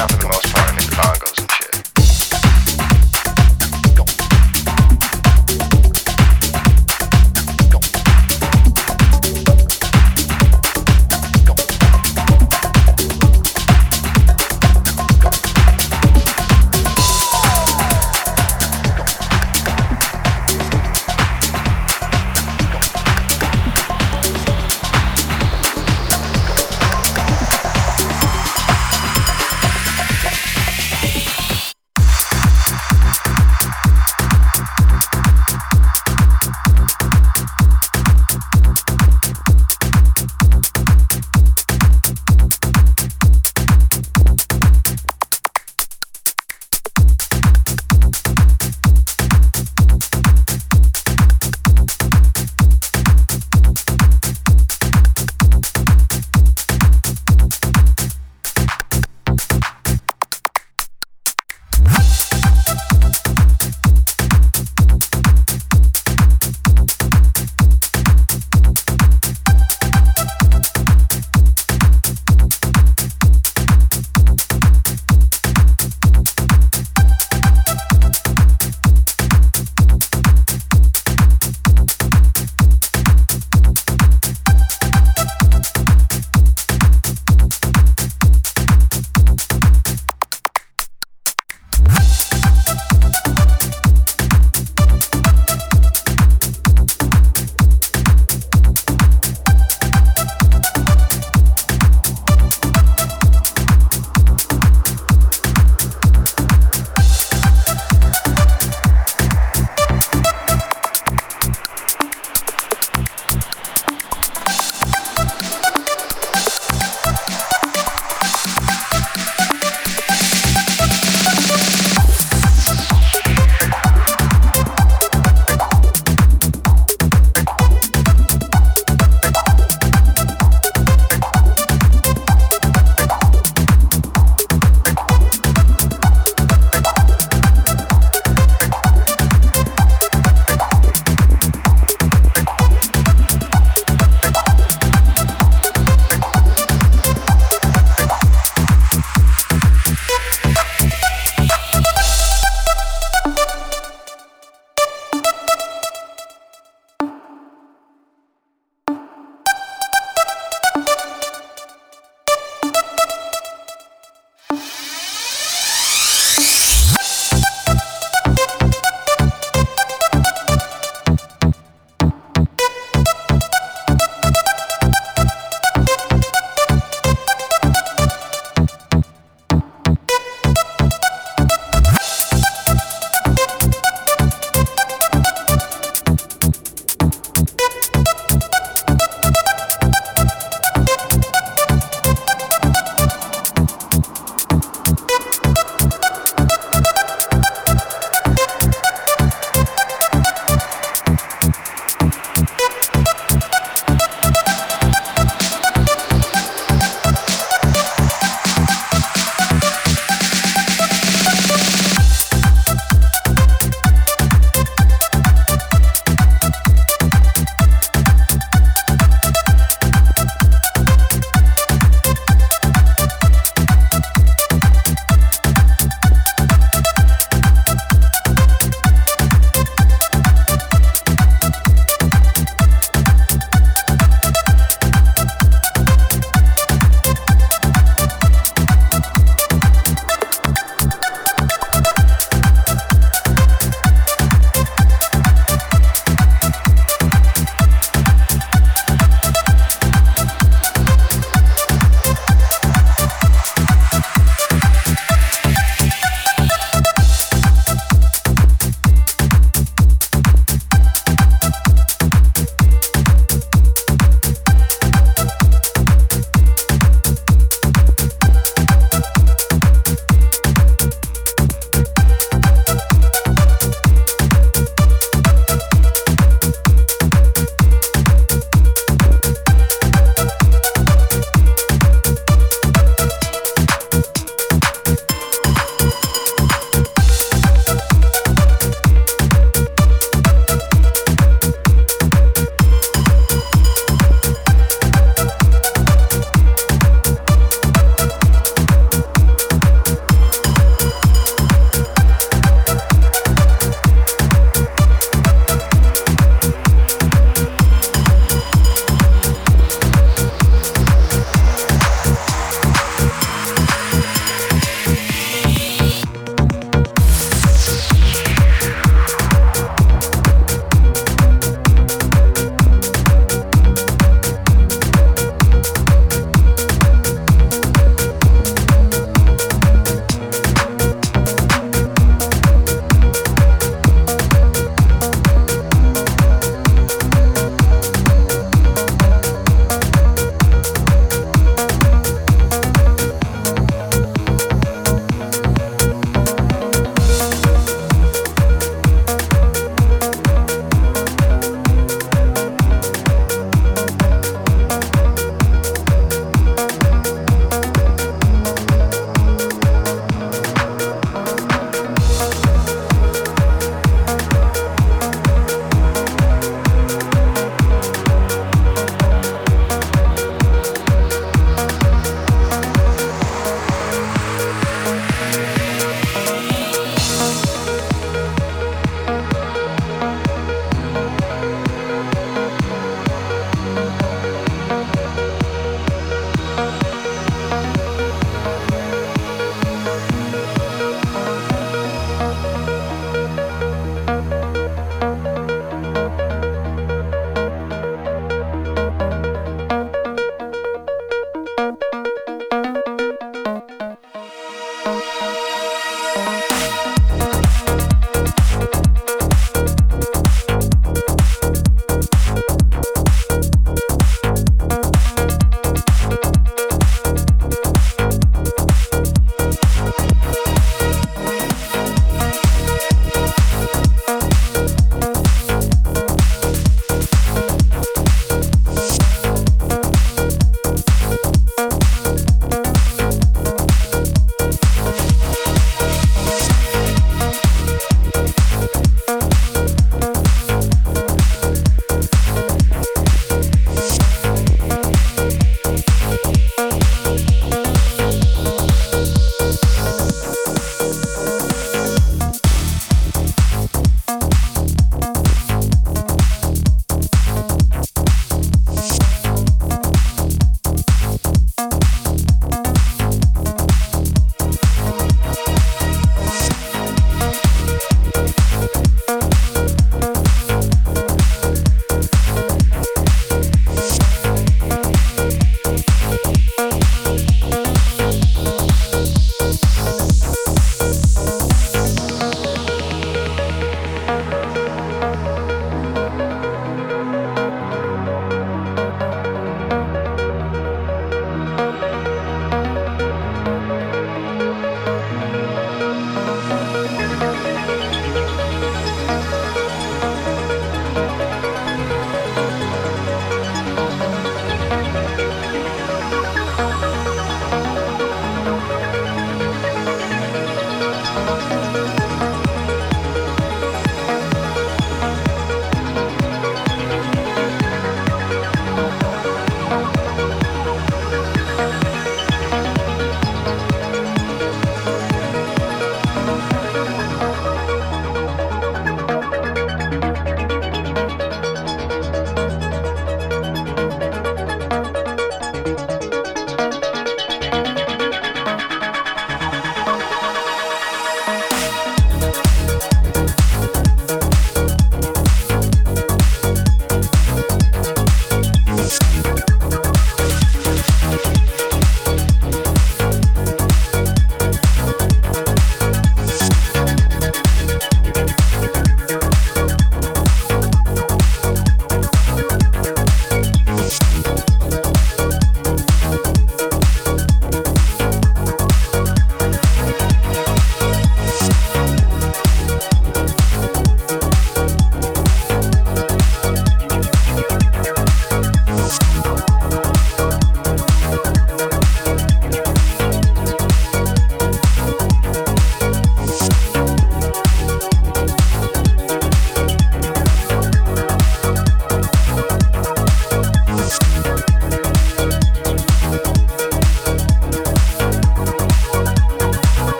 For the most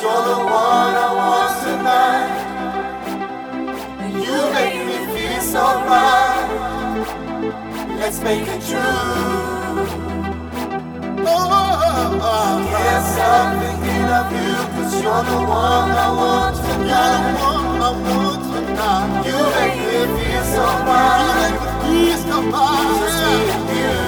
You're the one I want tonight. You make me feel so right. Let's make it true. Oh. oh, oh, oh yes, I'm thinking of you're the one I want tonight. You make me feel so right. You make me feel so right.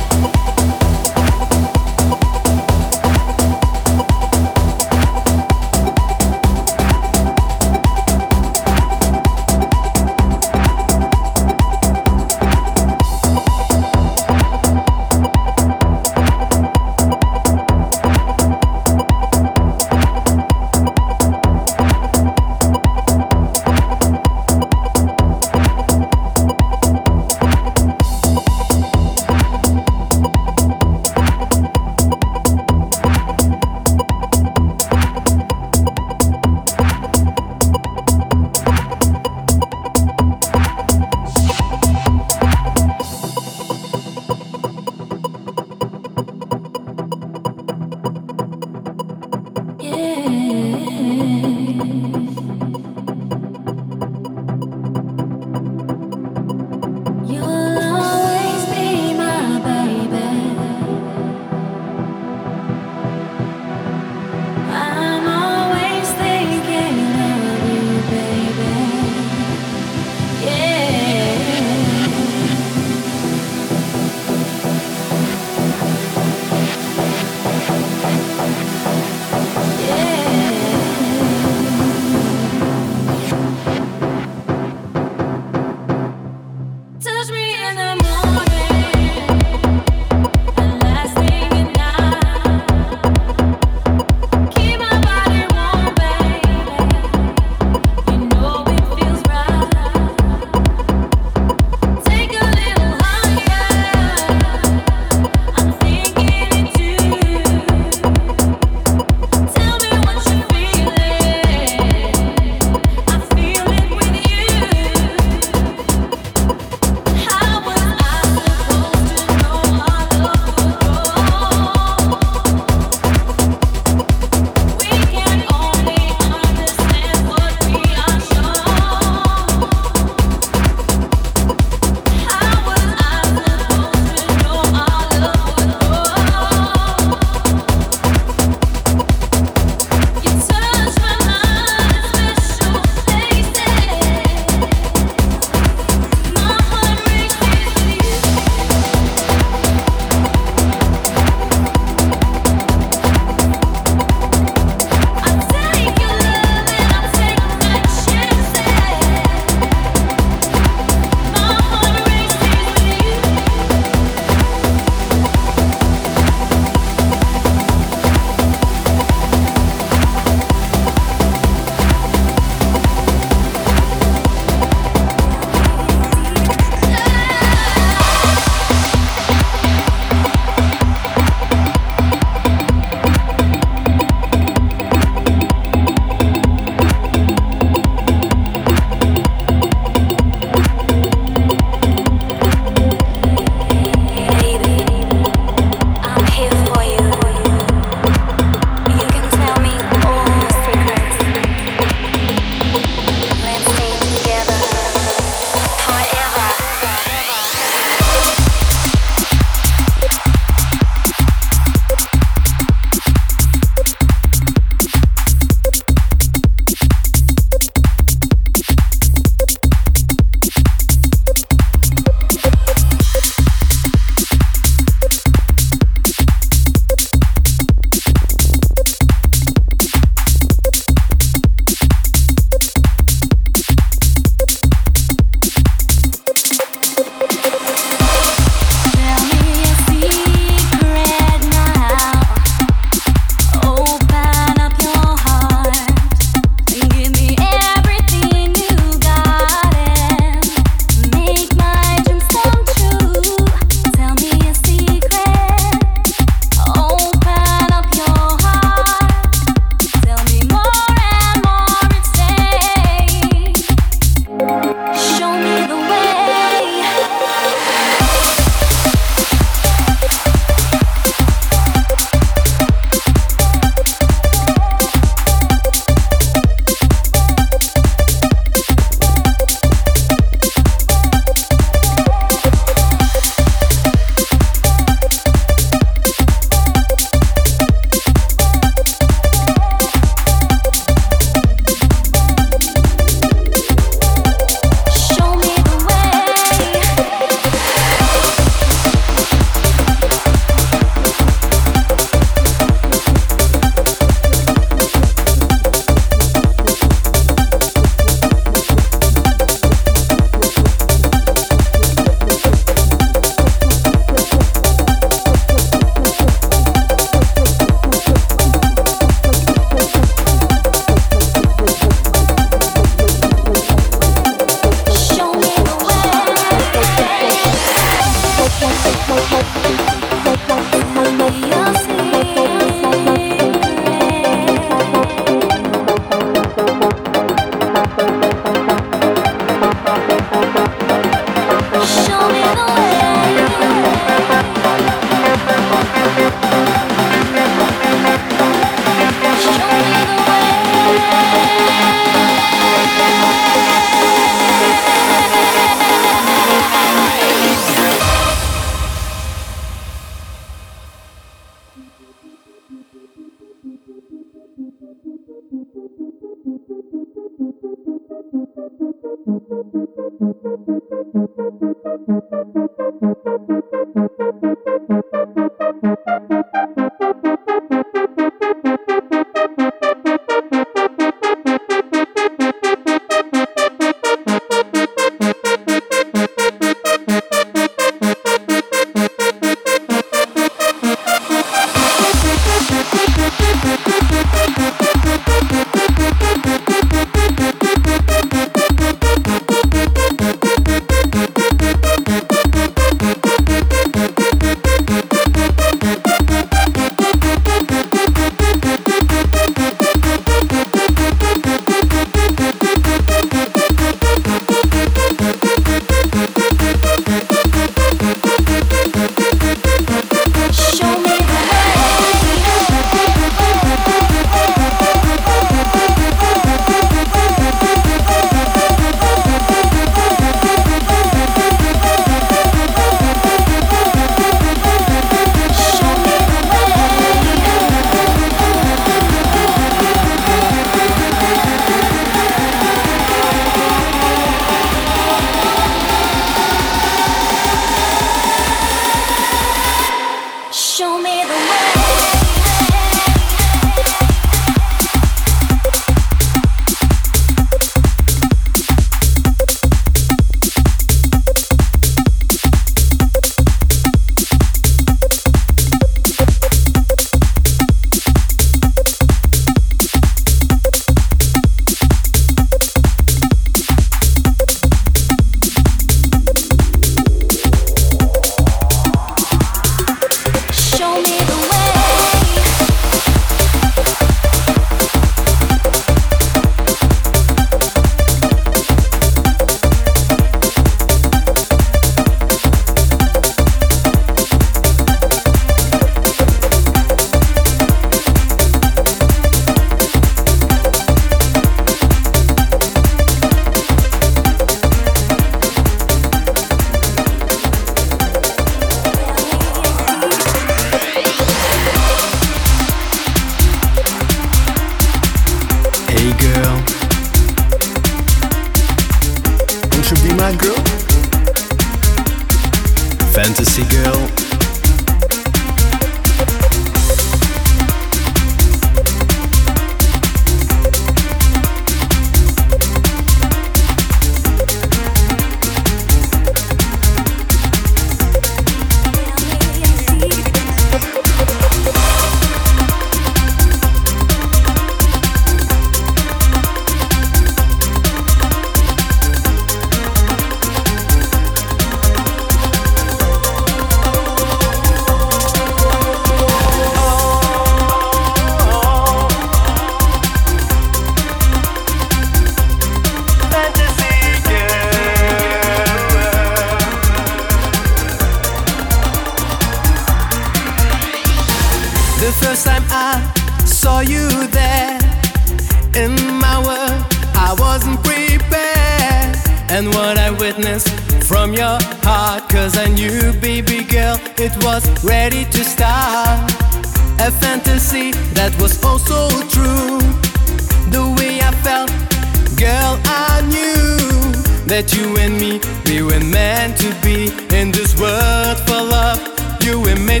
You're my